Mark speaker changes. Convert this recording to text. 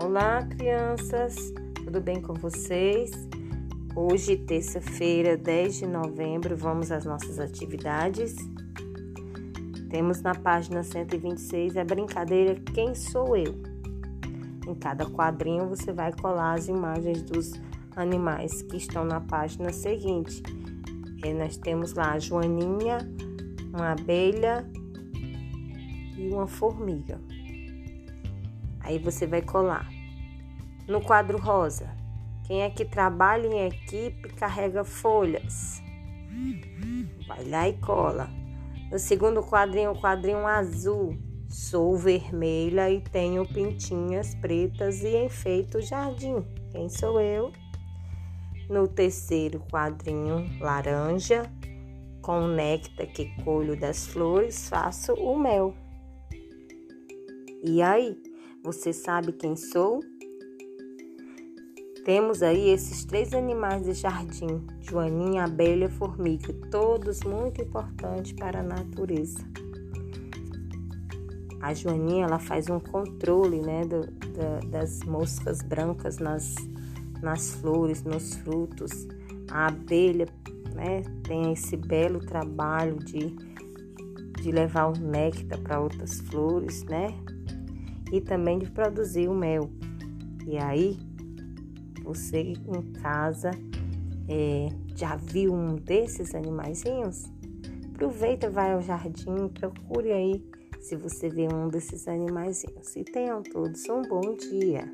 Speaker 1: Olá, crianças, tudo bem com vocês? Hoje, terça-feira, 10 de novembro, vamos às nossas atividades. Temos na página 126 a brincadeira Quem Sou Eu? Em cada quadrinho você vai colar as imagens dos animais que estão na página seguinte. E nós temos lá a Joaninha, uma abelha e uma formiga. Aí você vai colar. No quadro rosa, quem é que trabalha em equipe carrega folhas? Vai lá e cola. No segundo quadrinho, quadrinho azul, sou vermelha e tenho pintinhas pretas e enfeito o jardim. Quem sou eu? No terceiro quadrinho, laranja, com o néctar que colho das flores, faço o mel. E aí? Você sabe quem sou? Temos aí esses três animais de jardim: Joaninha, abelha, formiga, todos muito importantes para a natureza. A Joaninha ela faz um controle né, do, da, das moscas brancas nas, nas flores, nos frutos. A abelha né, tem esse belo trabalho de, de levar o néctar para outras flores, né? E também de produzir o mel. E aí, você em casa é, já viu um desses animaizinhos? Aproveita, vai ao jardim, procure aí se você vê um desses animaizinhos. E tenham todos um bom dia.